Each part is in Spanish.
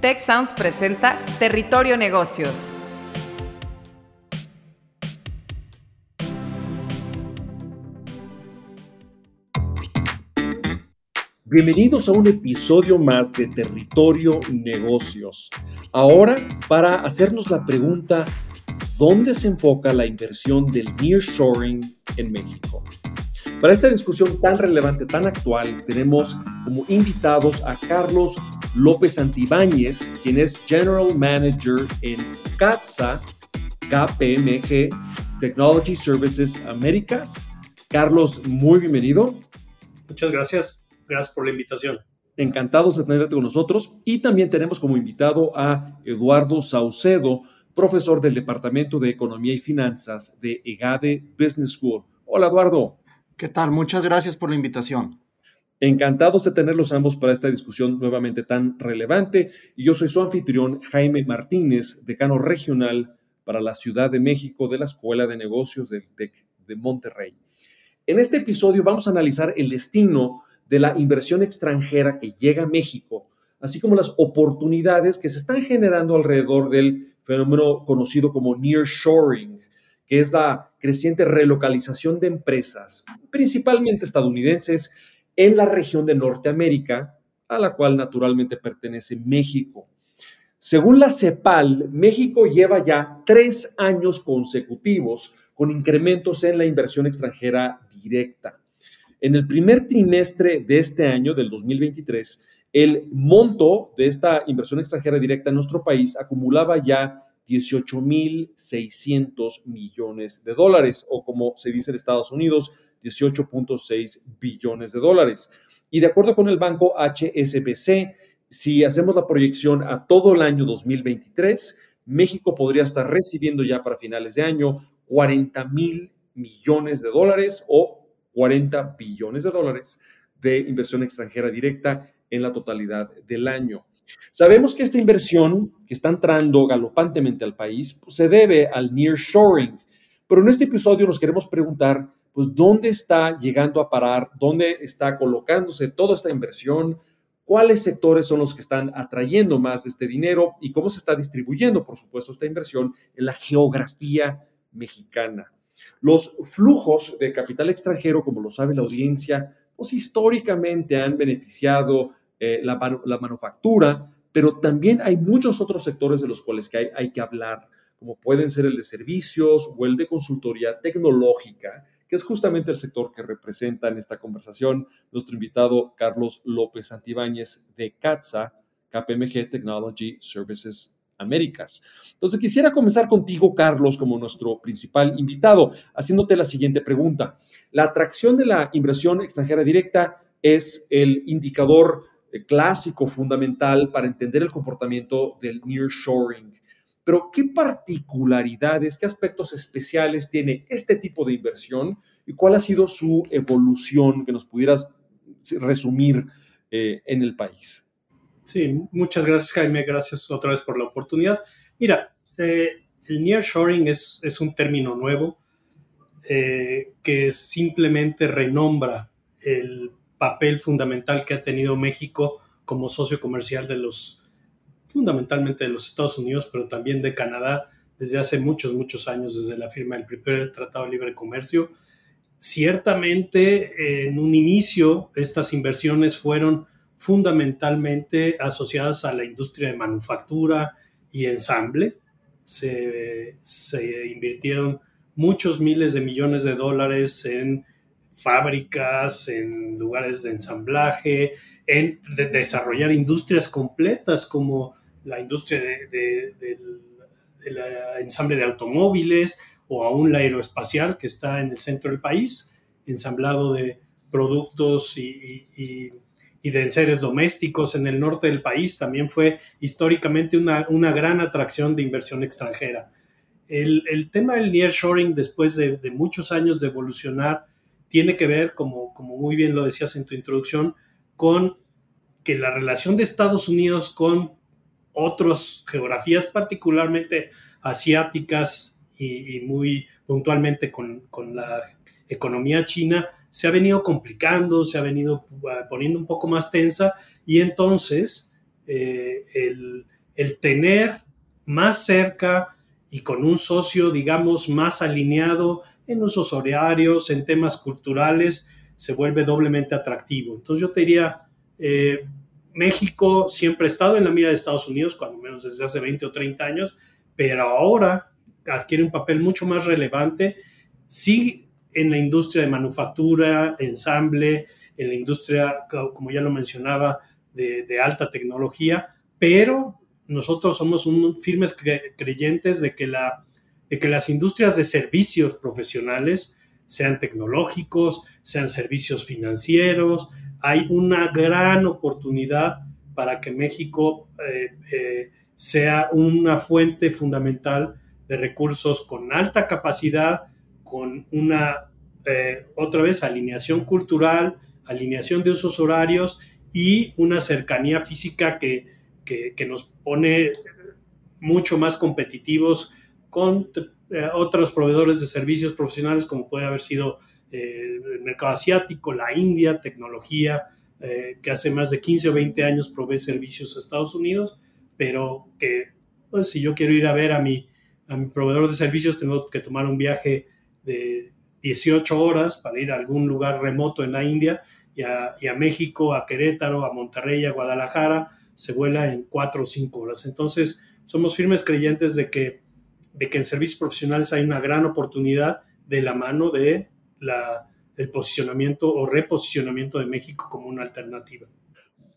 Tech Sounds presenta Territorio Negocios. Bienvenidos a un episodio más de Territorio Negocios. Ahora, para hacernos la pregunta, ¿dónde se enfoca la inversión del nearshoring en México? Para esta discusión tan relevante, tan actual, tenemos como invitados a Carlos López Santibáñez, quien es General Manager en CATSA, KPMG Technology Services Américas. Carlos, muy bienvenido. Muchas gracias. Gracias por la invitación. Encantados de tenerte con nosotros. Y también tenemos como invitado a Eduardo Saucedo, profesor del Departamento de Economía y Finanzas de EGADE Business School. Hola, Eduardo. ¿Qué tal? Muchas gracias por la invitación. Encantados de tenerlos ambos para esta discusión nuevamente tan relevante. Y yo soy su anfitrión, Jaime Martínez, decano regional para la Ciudad de México de la Escuela de Negocios del TEC de Monterrey. En este episodio vamos a analizar el destino de la inversión extranjera que llega a México, así como las oportunidades que se están generando alrededor del fenómeno conocido como nearshoring, que es la creciente relocalización de empresas, principalmente estadounidenses, en la región de Norteamérica, a la cual naturalmente pertenece México. Según la CEPAL, México lleva ya tres años consecutivos con incrementos en la inversión extranjera directa. En el primer trimestre de este año, del 2023, el monto de esta inversión extranjera directa en nuestro país acumulaba ya 18.600 millones de dólares, o como se dice en Estados Unidos, 18.6 billones de dólares. Y de acuerdo con el banco HSBC, si hacemos la proyección a todo el año 2023, México podría estar recibiendo ya para finales de año 40 mil millones de dólares o 40 billones de dólares de inversión extranjera directa en la totalidad del año. Sabemos que esta inversión que está entrando galopantemente al país pues, se debe al nearshoring, pero en este episodio nos queremos preguntar pues dónde está llegando a parar, dónde está colocándose toda esta inversión, cuáles sectores son los que están atrayendo más este dinero y cómo se está distribuyendo, por supuesto, esta inversión en la geografía mexicana. Los flujos de capital extranjero, como lo sabe la audiencia, pues históricamente han beneficiado eh, la, manufactura, pero también hay muchos otros sectores de los cuales que hay, hay que hablar, como pueden ser el de servicios o el de consultoría tecnológica, que es justamente el sector que representa en esta conversación nuestro invitado Carlos López Santibáñez de CATSA, KPMG Technology Services Américas. Entonces, quisiera comenzar contigo, Carlos, como nuestro principal invitado, haciéndote la siguiente pregunta. La atracción de la inversión extranjera directa es el indicador clásico, fundamental para entender el comportamiento del nearshoring. Pero, ¿qué particularidades, qué aspectos especiales tiene este tipo de inversión y cuál ha sido su evolución que nos pudieras resumir eh, en el país? Sí, muchas gracias Jaime, gracias otra vez por la oportunidad. Mira, eh, el nearshoring es, es un término nuevo eh, que simplemente renombra el papel fundamental que ha tenido México como socio comercial de los fundamentalmente de los Estados Unidos, pero también de Canadá desde hace muchos, muchos años, desde la firma del primer Tratado de Libre Comercio. Ciertamente, en un inicio, estas inversiones fueron fundamentalmente asociadas a la industria de manufactura y ensamble. Se, se invirtieron muchos miles de millones de dólares en fábricas, en lugares de ensamblaje, en desarrollar industrias completas como la industria del ensamble de automóviles o aún la aeroespacial que está en el centro del país, ensamblado de productos y, de enseres domésticos en el norte del país, también fue históricamente una, gran atracción de inversión extranjera. El, tema del nearshoring, después de, muchos años de evolucionar, tiene que ver, como, muy bien lo decías en tu introducción, con que la relación de Estados Unidos con otras geografías, particularmente asiáticas y, muy puntualmente con, la economía china, se ha venido complicando, se ha venido uh, poniendo un poco más tensa y entonces eh, el tener más cerca y con un socio, digamos, más alineado en usos horarios, en temas culturales, se vuelve doblemente atractivo. Entonces yo te diría, eh, México siempre ha estado en la mira de Estados Unidos, cuando menos desde hace 20 o 30 años, pero ahora adquiere un papel mucho más relevante, sí en la industria de manufactura, ensamble, en la industria, como ya lo mencionaba, de, de alta tecnología, pero nosotros somos un, firmes creyentes de que, la, de que las industrias de servicios profesionales, sean tecnológicos, sean servicios financieros, hay una gran oportunidad para que México eh, eh, sea una fuente fundamental de recursos con alta capacidad, con una, eh, otra vez, alineación cultural, alineación de usos horarios y una cercanía física que, que, nos pone mucho más competitivos con eh, otros proveedores de servicios profesionales como puede haber sido eh, el mercado asiático, la India, tecnología, eh, que hace más de 15 o 20 años provee servicios a Estados Unidos, pero que pues, si yo quiero ir a ver a mi, a mi proveedor de servicios tengo que tomar un viaje de 18 horas para ir a algún lugar remoto en la India y a, y a México, a Querétaro, a Monterrey, a Guadalajara, se vuela en cuatro o cinco horas. Entonces, somos firmes creyentes de que, de que en servicios profesionales hay una gran oportunidad de la mano de la, el posicionamiento o reposicionamiento de México como una alternativa.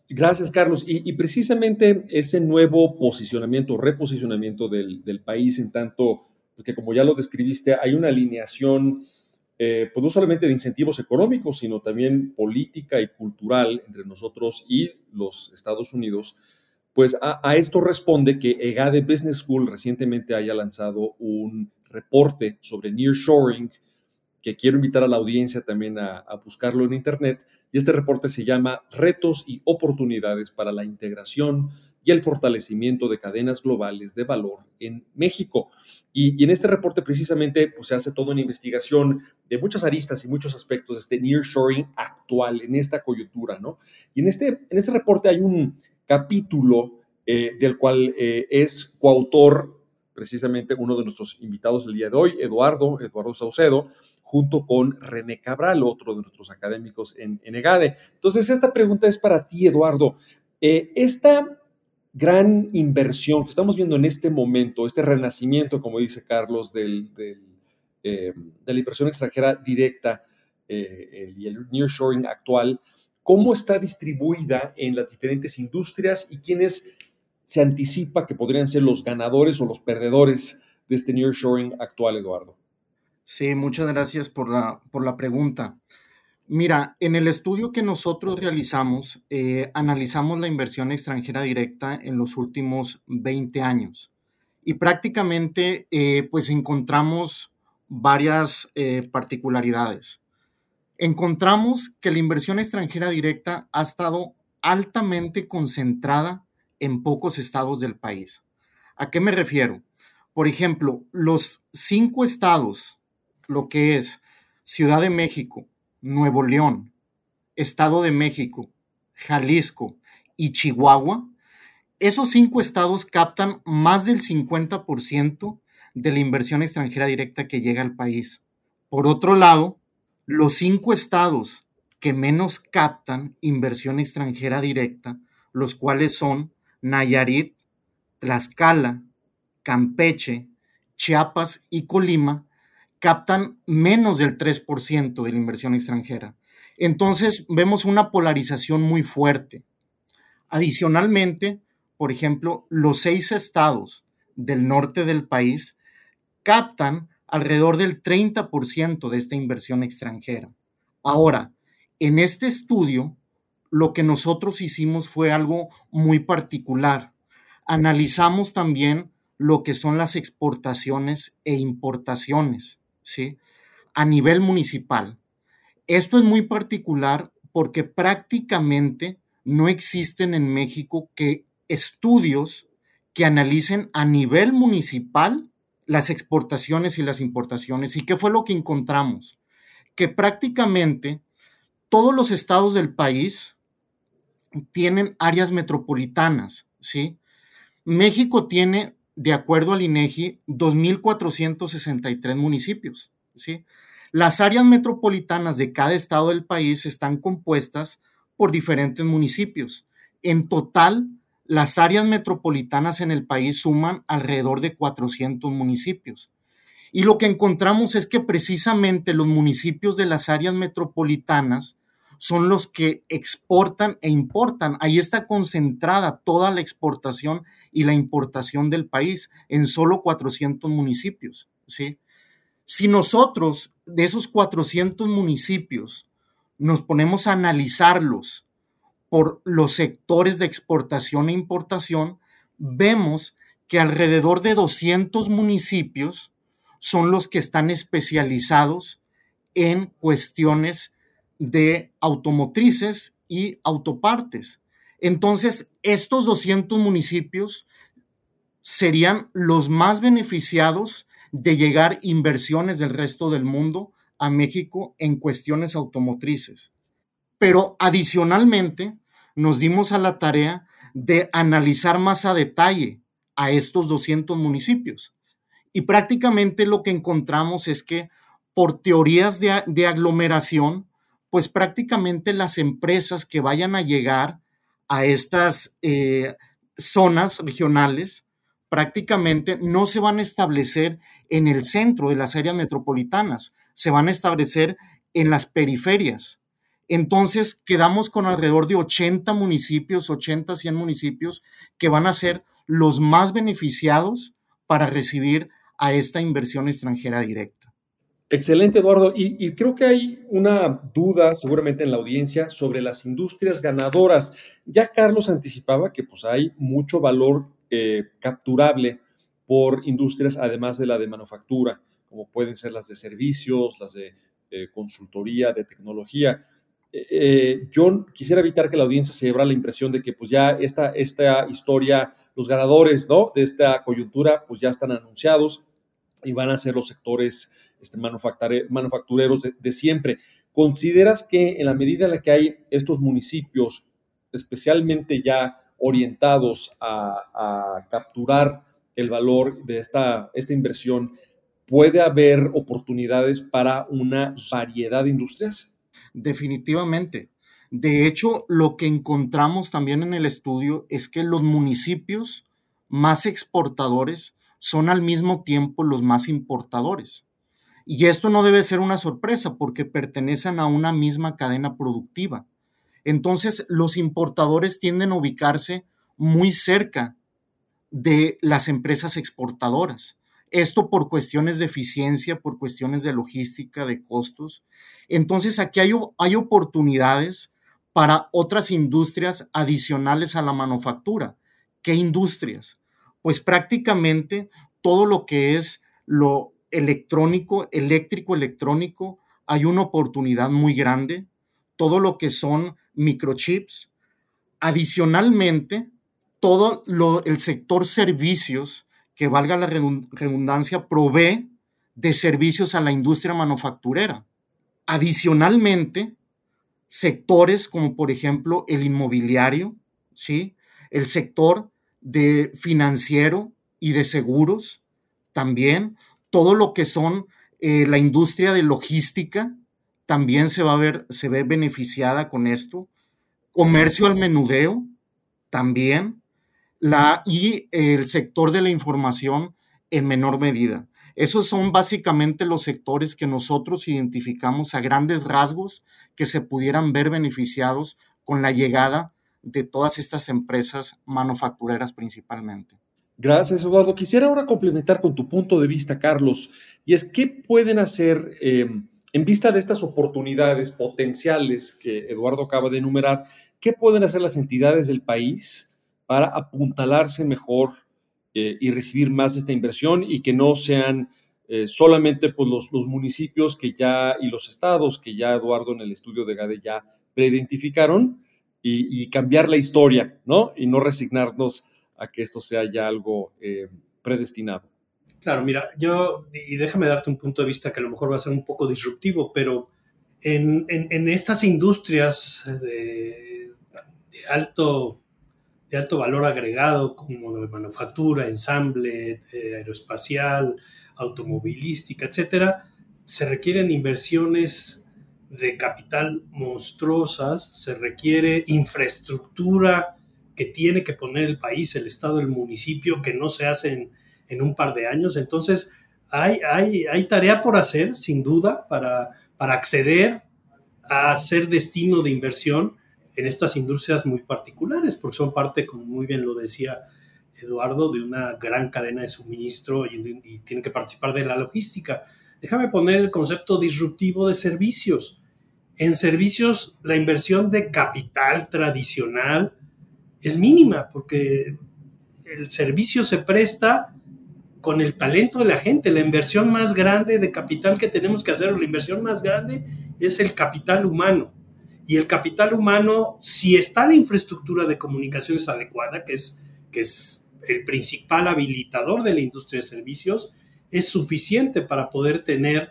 Gracias, Carlos. Y, precisamente ese nuevo posicionamiento, reposicionamiento del, del, país en tanto, porque como ya lo describiste, hay una alineación eh, pues no solamente de incentivos económicos, sino también política y cultural entre nosotros y los Estados Unidos, pues a, esto responde que EGADE Business School recientemente haya lanzado un reporte sobre nearshoring, que quiero invitar a la audiencia también a buscarlo en Internet. Y este reporte se llama Retos y oportunidades para la integración y el fortalecimiento de cadenas globales de valor en México. Y, en este reporte precisamente pues, se hace toda una investigación de muchas aristas y muchos aspectos de este nearshoring actual, en esta coyuntura, ¿no? Y en este, en este reporte hay un capítulo eh, del cual eh, es coautor precisamente uno de nuestros invitados el día de hoy, Eduardo, Eduardo Saucedo, junto con René Cabral, otro de nuestros académicos en, en EGADE. Entonces, esta pregunta es para ti, Eduardo. Eh, esta gran inversión que estamos viendo en este momento, este renacimiento, como dice Carlos, del, eh, de la inversión extranjera directa eh, y el nearshoring actual, ¿cómo está distribuida en las diferentes industrias y quiénes se anticipa que podrían ser los ganadores o los perdedores de este nearshoring actual, Eduardo? Sí, muchas gracias por la, por la pregunta. Mira, en el estudio que nosotros realizamos, eh, analizamos la inversión extranjera directa en los últimos 20 años y prácticamente eh, pues encontramos varias eh, particularidades. Encontramos que la inversión extranjera directa ha estado altamente concentrada en pocos estados del país. ¿A qué me refiero? Por ejemplo, los cinco estados, lo que es Ciudad de México, Nuevo León, Estado de México, Jalisco y Chihuahua, esos cinco estados captan más del 50% de la inversión extranjera directa que llega al país. Por otro lado, los cinco estados que menos captan inversión extranjera directa, los cuales son Nayarit, Tlaxcala, Campeche, Chiapas y Colima, captan menos del 3% de la inversión extranjera. Entonces vemos una polarización muy fuerte. Adicionalmente, por ejemplo, los seis estados del norte del país captan alrededor del 30% de esta inversión extranjera. Ahora, en este estudio, lo que nosotros hicimos fue algo muy particular. Analizamos también lo que son las exportaciones e importaciones. ¿sí? A nivel municipal. Esto es muy particular porque prácticamente no existen en México que estudios que analicen a nivel municipal las exportaciones y las importaciones. ¿Y qué fue lo que encontramos? Que prácticamente todos los estados del país tienen áreas metropolitanas, ¿sí? México tiene, de acuerdo al INEGI, 2.463 municipios, ¿sí? Las áreas metropolitanas de cada estado del país están compuestas por diferentes municipios. En total, las áreas metropolitanas en el país suman alrededor de 400 municipios. Y lo que encontramos es que precisamente los municipios de las áreas metropolitanas son los que exportan e importan. Ahí está concentrada toda la exportación y la importación del país en solo 400 municipios, ¿sí? Si nosotros de esos 400 municipios nos ponemos a analizarlos por los sectores de exportación e importación, vemos que alrededor de 200 municipios son los que están especializados en cuestiones de automotrices y autopartes. Entonces, estos 200 municipios serían los más beneficiados de llegar inversiones del resto del mundo a México en cuestiones automotrices. Pero adicionalmente, nos dimos a la tarea de analizar más a detalle a estos 200 municipios. Y prácticamente lo que encontramos es que por teorías de, aglomeración, pues prácticamente las empresas que vayan a llegar a estas eh, zonas regionales prácticamente no se van a establecer en el centro de las áreas metropolitanas, se van a establecer en las periferias. Entonces quedamos con alrededor de 80 municipios, 80, 100 municipios que van a ser los más beneficiados para recibir a esta inversión extranjera directa. Excelente, Eduardo. Y, creo que hay una duda seguramente en la audiencia sobre las industrias ganadoras. Ya Carlos anticipaba que pues, hay mucho valor eh, capturable por industrias, además de la de manufactura, como pueden ser las de servicios, las de eh, consultoría, de tecnología. Eh, yo quisiera evitar que la audiencia se llevara la impresión de que pues ya esta, esta historia, los ganadores ¿no? de esta coyuntura pues ya están anunciados y van a ser los sectores este, manufactureros de, siempre. ¿Consideras que en la medida en la que hay estos municipios especialmente ya orientados a, capturar el valor de esta, esta inversión, puede haber oportunidades para una variedad de industrias? Definitivamente. De hecho, lo que encontramos también en el estudio es que los municipios más exportadores son al mismo tiempo los más importadores. Y esto no debe ser una sorpresa porque pertenecen a una misma cadena productiva. Entonces, los importadores tienden a ubicarse muy cerca de las empresas exportadoras. Esto por cuestiones de eficiencia, por cuestiones de logística, de costos. Entonces, aquí hay, hay oportunidades para otras industrias adicionales a la manufactura. ¿Qué industrias? pues prácticamente todo lo que es lo electrónico, eléctrico, electrónico, hay una oportunidad muy grande. Todo lo que son microchips. Adicionalmente, todo lo, el sector servicios, que valga la redundancia, provee de servicios a la industria manufacturera. Adicionalmente, sectores como por ejemplo el inmobiliario, ¿sí? el sector de financiero y de seguros también. Todo lo que son eh, la industria de logística también se va a ver, se ve beneficiada con esto. Comercio al menudeo también. Y el sector de la información en menor medida. Esos son básicamente los sectores que nosotros identificamos a grandes rasgos que se pudieran ver beneficiados con la llegada de todas estas empresas manufactureras principalmente. Gracias, Eduardo. Quisiera ahora complementar con tu punto de vista, Carlos, y es qué pueden hacer eh, en vista de estas oportunidades potenciales que Eduardo acaba de enumerar, qué pueden hacer las entidades del país para apuntalarse mejor eh, y recibir más de esta inversión y que no sean eh, solamente pues, los, los, municipios que ya y los estados que ya Eduardo en el estudio de GADE ya preidentificaron, y, cambiar la historia, ¿no? Y no resignarnos a que esto sea ya algo eh, predestinado. Claro, mira, yo, y déjame darte un punto de vista que a lo mejor va a ser un poco disruptivo, pero en, en, estas industrias de, alto, de alto valor agregado, como de manufactura, ensamble, eh, aeroespacial, automovilística, etcétera, se requieren inversiones de capital monstruosas, se requiere infraestructura que tiene que poner el país, el Estado, el municipio, que no se hacen en un par de años. Entonces, hay, hay, hay tarea por hacer, sin duda, para, para acceder a ser destino de inversión en estas industrias muy particulares, porque son parte, como muy bien lo decía Eduardo, de una gran cadena de suministro y, y tienen que participar de la logística. Déjame poner el concepto disruptivo de servicios. En servicios, la inversión de capital tradicional es mínima, porque el servicio se presta con el talento de la gente. La inversión más grande de capital que tenemos que hacer, la inversión más grande es el capital humano. Y el capital humano, si está la infraestructura de comunicaciones adecuada, que es, que es el principal habilitador de la industria de servicios, es suficiente para poder tener,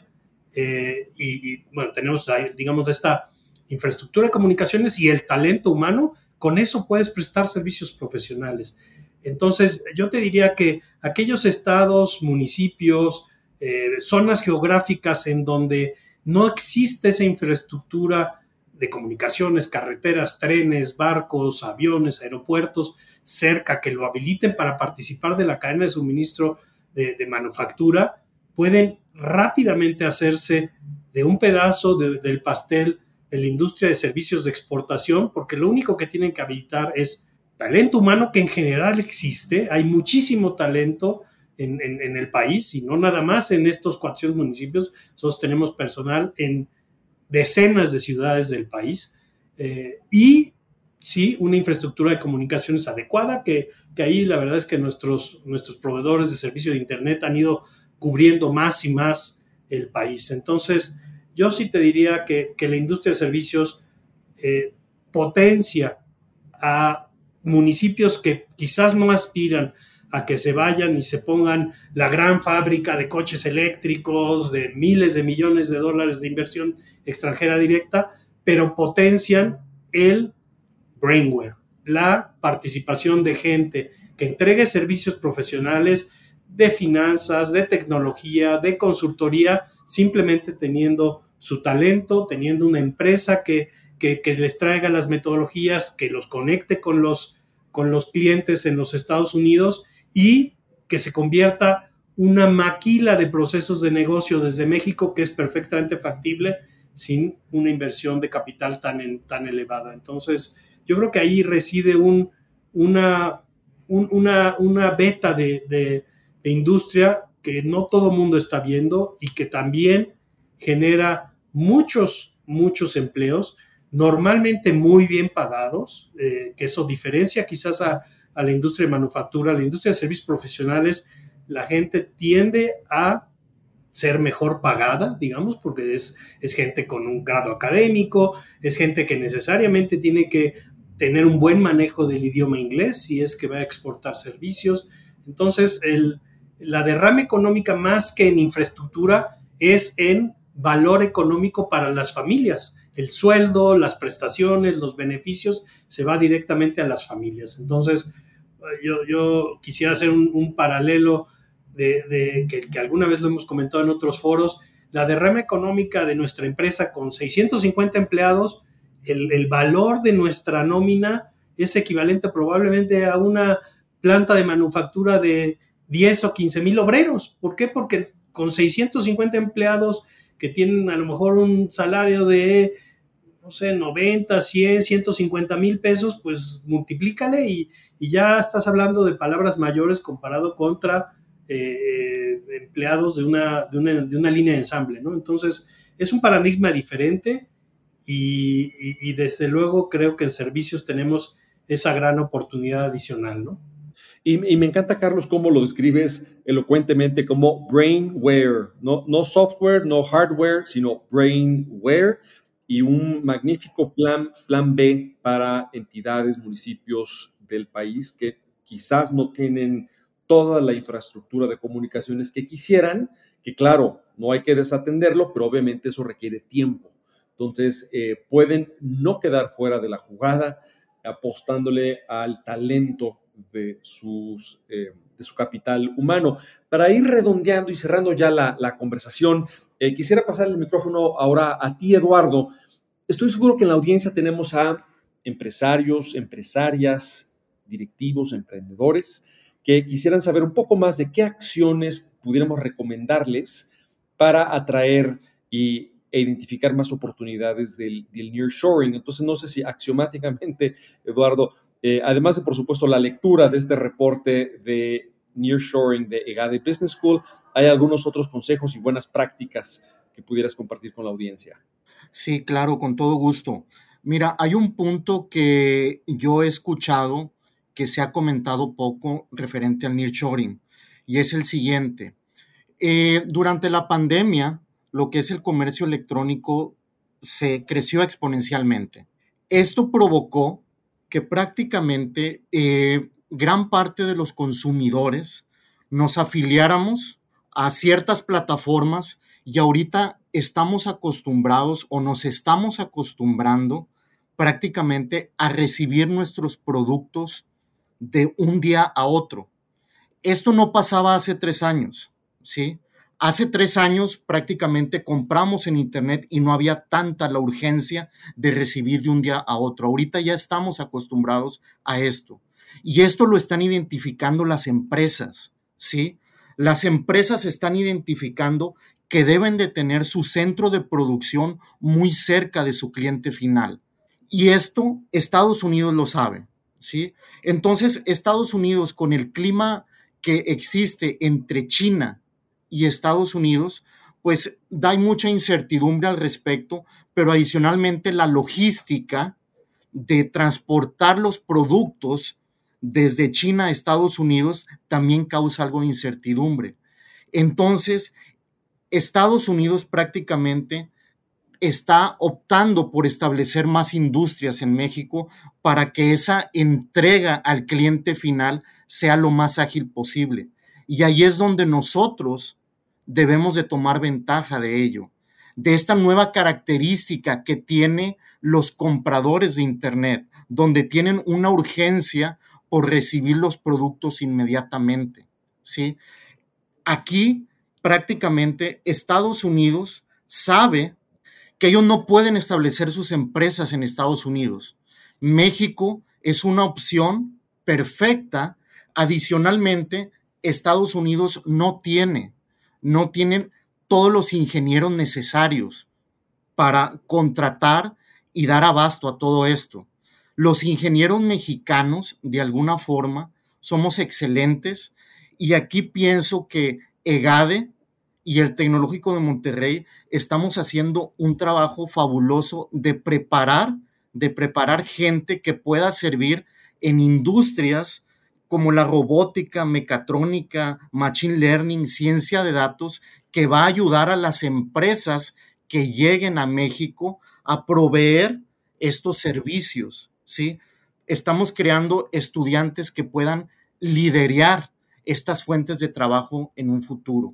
eh, y, y, bueno, tenemos, digamos, esta infraestructura de comunicaciones y el talento humano, con eso puedes prestar servicios profesionales. Entonces, yo te diría que aquellos estados, municipios, eh, zonas geográficas en donde no existe esa infraestructura de comunicaciones, carreteras, trenes, barcos, aviones, aeropuertos cerca que lo habiliten para participar de la cadena de suministro de, manufactura, pueden rápidamente hacerse de un pedazo de, del pastel de la industria de servicios de exportación, porque lo único que tienen que habilitar es talento humano que en general existe, hay muchísimo talento en, en, en, el país y no nada más en estos 400 municipios, nosotros tenemos personal en decenas de ciudades del país eh, y sí, una infraestructura de comunicaciones adecuada, que, que, ahí la verdad es que nuestros, nuestros proveedores de servicio de Internet han ido cubriendo más y más el país. Entonces, yo sí te diría que, que la industria de servicios eh, potencia a municipios que quizás no aspiran a que se vayan y se pongan la gran fábrica de coches eléctricos de miles de millones de dólares de inversión extranjera directa, pero potencian el brainware, la participación de gente que entregue servicios profesionales de finanzas, de tecnología, de consultoría, simplemente teniendo su talento, teniendo una empresa que que, les traiga las metodologías, que los conecte con los, con los clientes en los Estados Unidos y que se convierta una maquila de procesos de negocio desde México que es perfectamente factible sin una inversión de capital tan, tan elevada. Entonces, yo creo que ahí reside un, una, un, una, una beta de, de, de industria que no todo mundo está viendo y que también genera muchos, muchos empleos normalmente muy bien pagados, eh, que eso diferencia quizás a, a, la industria de manufactura, la industria de servicios profesionales, la gente tiende a ser mejor pagada, digamos, porque es, es gente con un grado académico, es gente que necesariamente tiene que tener un buen manejo del idioma inglés si es que va a exportar servicios. Entonces, el, la derrama económica más que en infraestructura es en valor económico para las familias el sueldo, las prestaciones, los beneficios, se va directamente a las familias. Entonces, yo, yo quisiera hacer un, paralelo de, de que, que, alguna vez lo hemos comentado en otros foros, la derrama económica de nuestra empresa con 650 empleados, el, el valor de nuestra nómina es equivalente probablemente a una planta de manufactura de 10 o 15 mil obreros. ¿Por qué? Porque con 650 empleados que tienen a lo mejor un salario de, no sé, 90, 100, 150 mil pesos, pues multiplícale y, y, ya estás hablando de palabras mayores comparado contra eh, empleados de una, de, una, de una, línea de ensamble, ¿no? Entonces, es un paradigma diferente y, y, y desde luego creo que en servicios tenemos esa gran oportunidad adicional, ¿no? Y, me encanta, Carlos, cómo lo describes elocuentemente como brainware, no, no software, no hardware, sino brainware y un magnífico plan, plan B para entidades, municipios del país que quizás no tienen toda la infraestructura de comunicaciones que quisieran, que claro, no hay que desatenderlo, pero obviamente eso requiere tiempo. Entonces, eh, pueden no quedar fuera de la jugada, apostándole al talento de, sus, eh, de su capital humano. Para ir redondeando y cerrando ya la, conversación, eh, quisiera pasar el micrófono ahora a ti, Eduardo. Estoy seguro que en la audiencia tenemos a empresarios, empresarias, directivos, emprendedores, que quisieran saber un poco más de qué acciones pudiéramos recomendarles para atraer y, e identificar más oportunidades del, del nearshoring. Entonces, no sé si axiomáticamente, Eduardo, eh, además de, por supuesto, la lectura de este reporte de nearshoring de EGADE Business School, hay algunos otros consejos y buenas prácticas que pudieras compartir con la audiencia. Sí, claro, con todo gusto. Mira, hay un punto que yo he escuchado que se ha comentado poco referente al nearshoring y es el siguiente. Eh, durante la pandemia, lo que es el comercio electrónico se creció exponencialmente. Esto provocó que prácticamente eh, gran parte de los consumidores nos afiliáramos a ciertas plataformas y ahorita estamos acostumbrados o nos estamos acostumbrando prácticamente a recibir nuestros productos de un día a otro. Esto no pasaba hace tres años, ¿sí? Hace tres años prácticamente compramos en Internet y no había tanta la urgencia de recibir de un día a otro. Ahorita ya estamos acostumbrados a esto. Y esto lo están identificando las empresas, ¿sí? Las empresas están identificando que deben de tener su centro de producción muy cerca de su cliente final. Y esto Estados Unidos lo sabe. ¿sí? Entonces, Estados Unidos, con el clima que existe entre China y Estados Unidos, pues da mucha incertidumbre al respecto, pero adicionalmente la logística de transportar los productos desde China a Estados Unidos también causa algo de incertidumbre. Entonces, Estados Unidos prácticamente está optando por establecer más industrias en México para que esa entrega al cliente final sea lo más ágil posible. Y ahí es donde nosotros debemos de tomar ventaja de ello, de esta nueva característica que tiene los compradores de Internet, donde tienen una urgencia por recibir los productos inmediatamente. ¿sí? Aquí prácticamente Estados Unidos sabe que ellos no pueden establecer sus empresas en Estados Unidos. México es una opción perfecta. Adicionalmente, Estados Unidos no tiene, no tienen todos los ingenieros necesarios para contratar y dar abasto a todo esto. Los ingenieros mexicanos, de alguna forma, somos excelentes y aquí pienso que EGADE y el Tecnológico de Monterrey estamos haciendo un trabajo fabuloso de preparar, de preparar gente que pueda servir en industrias como la robótica, mecatrónica, machine learning, ciencia de datos, que va a ayudar a las empresas que lleguen a México a proveer estos servicios, ¿sí? Estamos creando estudiantes que puedan liderar estas fuentes de trabajo en un futuro.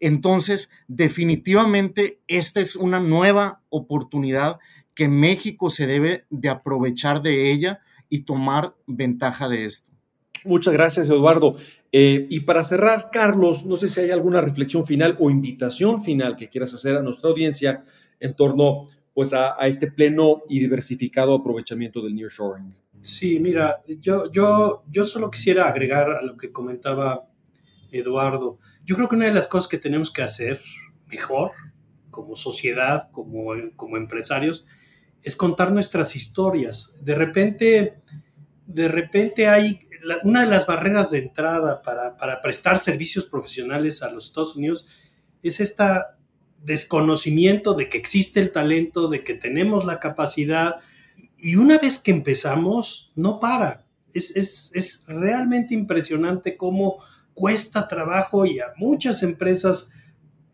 Entonces, definitivamente, esta es una nueva oportunidad que México se debe de aprovechar de ella y tomar ventaja de esto. Muchas gracias, Eduardo. Eh, y para cerrar, Carlos, no sé si hay alguna reflexión final o invitación final que quieras hacer a nuestra audiencia en torno pues, a, este pleno y diversificado aprovechamiento del nearshoring. Sí, mira, yo, yo, yo solo quisiera agregar a lo que comentaba Eduardo. Yo creo que una de las cosas que tenemos que hacer mejor como sociedad, como, como empresarios, es contar nuestras historias. De repente, de repente hay una de las barreras de entrada para, para prestar servicios profesionales a los Estados Unidos es este desconocimiento de que existe el talento, de que tenemos la capacidad, y una vez que empezamos, no para. Es, es, es realmente impresionante cómo cuesta trabajo y a muchas empresas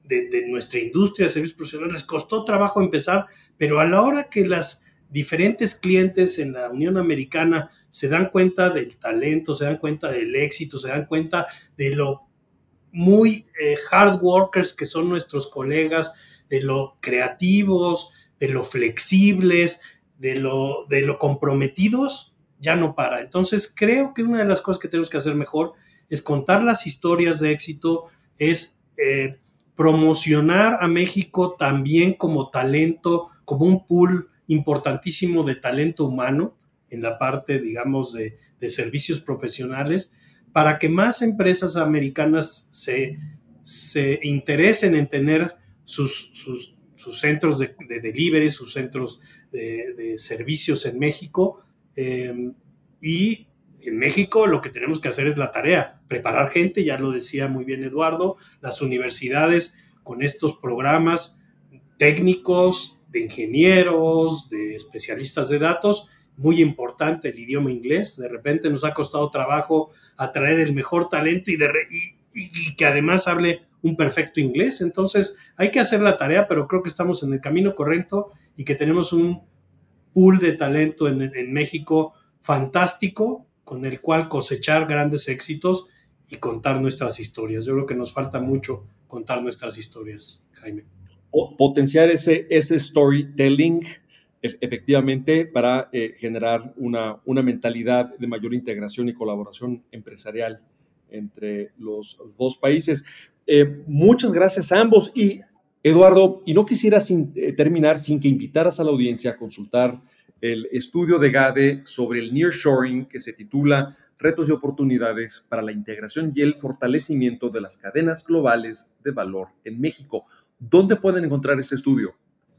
de, nuestra industria de servicios profesionales les costó trabajo empezar, pero a la hora que las diferentes clientes en la Unión Americana se dan cuenta del talento, se dan cuenta del éxito, se dan cuenta de lo muy eh, hard workers que son nuestros colegas, de lo creativos, de lo flexibles, de lo, de lo comprometidos, ya no para. Entonces, creo que una de las cosas que tenemos que hacer mejor es contar las historias de éxito, es eh, promocionar a México también como talento, como un pool importantísimo de talento humano en la parte, digamos, de, servicios profesionales, para que más empresas americanas se, interesen en tener sus, sus, centros de, delivery, sus centros de, servicios en México. Eh, y en México lo que tenemos que hacer es la tarea, preparar gente, ya lo decía muy bien Eduardo, las universidades con estos programas técnicos, de ingenieros, de especialistas de datos, muy importante el idioma inglés. De repente nos ha costado trabajo atraer el mejor talento y, de, y, que además hable un perfecto inglés. Entonces hay que hacer la tarea, pero creo que estamos en el camino correcto y que tenemos un pool de talento en, en México fantástico con el cual cosechar grandes éxitos y contar nuestras historias. Yo creo que nos falta mucho contar nuestras historias, Jaime. Potenciar ese, ese storytelling efectivamente para eh, generar una, una mentalidad de mayor integración y colaboración empresarial entre los dos países. Eh, muchas gracias a ambos y Eduardo, y no quisiera eh, terminar sin que invitaras a la audiencia a consultar el estudio de GADE sobre el nearshoring que se titula Retos y oportunidades para la integración y el fortalecimiento de las cadenas globales de valor en México. ¿Dónde pueden encontrar este estudio?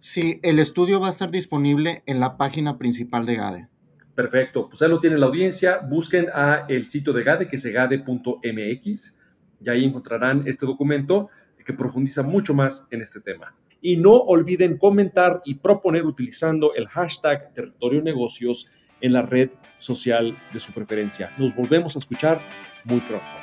Sí, el estudio va a estar disponible en la página principal de GADE. Perfecto, pues ahí lo tiene la audiencia. Busquen a el sitio de GADE, que es gade.mx, y ahí encontrarán este documento que profundiza mucho más en este tema. Y no olviden comentar y proponer utilizando el hashtag Territorio Negocios en la red social de su preferencia. Nos volvemos a escuchar muy pronto.